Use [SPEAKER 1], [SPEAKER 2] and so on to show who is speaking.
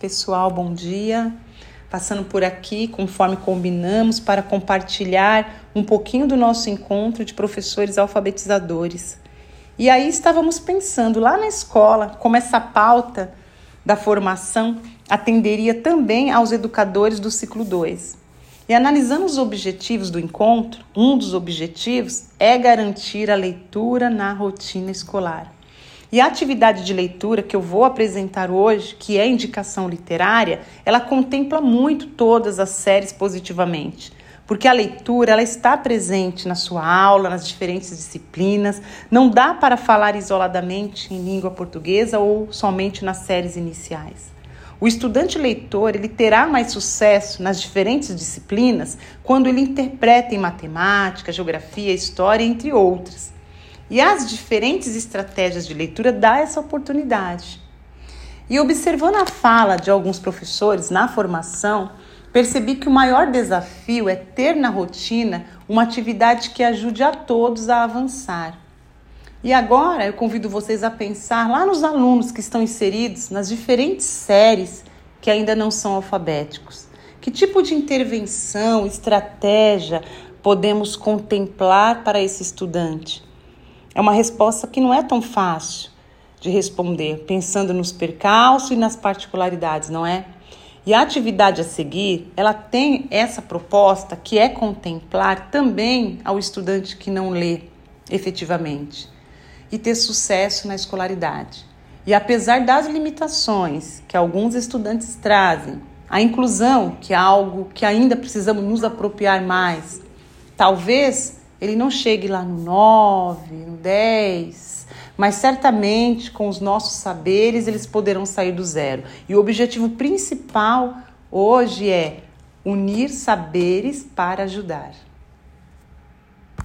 [SPEAKER 1] pessoal, bom dia. Passando por aqui, conforme combinamos, para compartilhar um pouquinho do nosso encontro de professores alfabetizadores. E aí estávamos pensando lá na escola como essa pauta da formação atenderia também aos educadores do ciclo 2. E analisando os objetivos do encontro, um dos objetivos é garantir a leitura na rotina escolar. E a atividade de leitura que eu vou apresentar hoje, que é indicação literária, ela contempla muito todas as séries positivamente. Porque a leitura ela está presente na sua aula, nas diferentes disciplinas. Não dá para falar isoladamente em língua portuguesa ou somente nas séries iniciais. O estudante leitor ele terá mais sucesso nas diferentes disciplinas quando ele interpreta em matemática, geografia, história, entre outras. E as diferentes estratégias de leitura dá essa oportunidade. E observando a fala de alguns professores na formação, percebi que o maior desafio é ter na rotina uma atividade que ajude a todos a avançar. E agora eu convido vocês a pensar lá nos alunos que estão inseridos nas diferentes séries que ainda não são alfabéticos. Que tipo de intervenção, estratégia podemos contemplar para esse estudante? É uma resposta que não é tão fácil de responder, pensando nos percalços e nas particularidades, não é? E a atividade a seguir, ela tem essa proposta que é contemplar também ao estudante que não lê efetivamente e ter sucesso na escolaridade. E apesar das limitações que alguns estudantes trazem, a inclusão, que é algo que ainda precisamos nos apropriar mais, talvez ele não chegue lá no 9, no 10, mas certamente com os nossos saberes eles poderão sair do zero. E o objetivo principal hoje é unir saberes para ajudar.